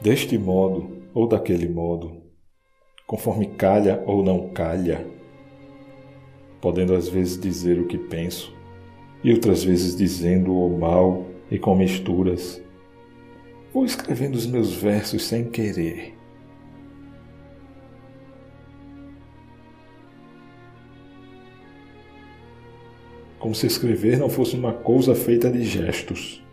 deste modo ou daquele modo, conforme calha ou não calha, podendo às vezes dizer o que penso e outras vezes dizendo o mal e com misturas. Vou escrevendo os meus versos sem querer. Como se escrever não fosse uma coisa feita de gestos.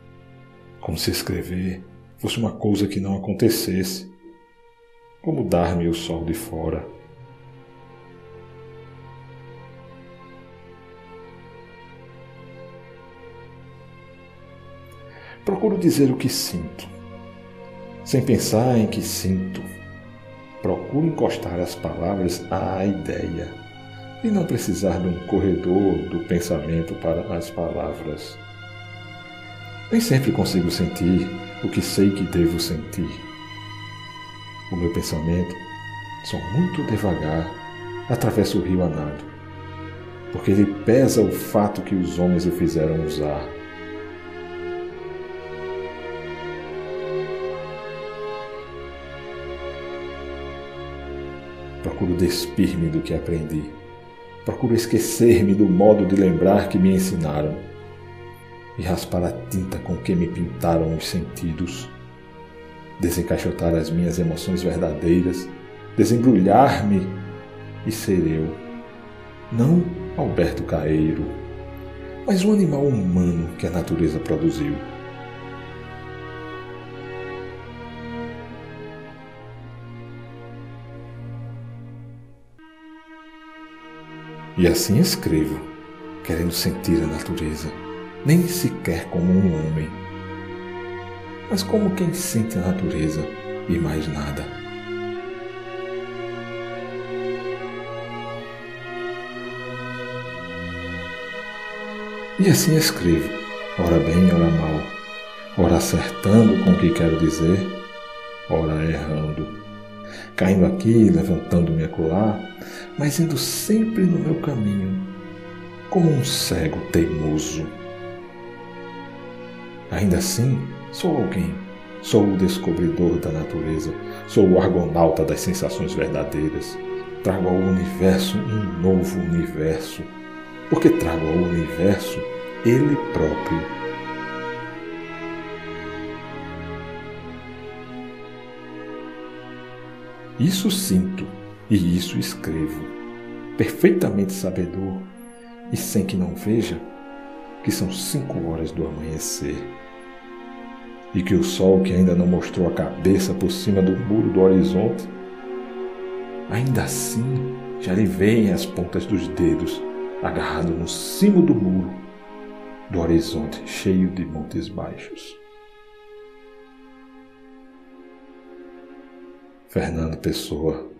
Como se escrever fosse uma coisa que não acontecesse. Como dar-me o sol de fora. Procuro dizer o que sinto, sem pensar em que sinto. Procuro encostar as palavras à ideia e não precisar de um corredor do pensamento para as palavras. Nem sempre consigo sentir o que sei que devo sentir. O meu pensamento, só muito devagar, atravessa o rio a nado, porque ele pesa o fato que os homens o fizeram usar Procuro despir-me do que aprendi. Procuro esquecer-me do modo de lembrar que me ensinaram e raspar a tinta com que me pintaram os sentidos. Desencaixotar as minhas emoções verdadeiras, desembrulhar-me e ser eu. Não Alberto Caeiro, mas um animal humano que a natureza produziu. E assim escrevo, querendo sentir a natureza, nem sequer como um homem, mas como quem sente a natureza e mais nada. E assim escrevo, ora bem, ora mal, ora acertando com o que quero dizer, ora errando caindo aqui, levantando-me acolá, mas indo sempre no meu caminho, como um cego teimoso. Ainda assim, sou alguém, sou o descobridor da natureza, sou o argonauta das sensações verdadeiras. Trago ao universo um novo universo, porque trago ao universo ele próprio. Isso sinto e isso escrevo, perfeitamente sabedor. E sem que não veja que são cinco horas do amanhecer e que o sol que ainda não mostrou a cabeça por cima do muro do horizonte, ainda assim já lhe veem as pontas dos dedos agarrado no cimo do muro do horizonte cheio de montes baixos. Fernando Pessoa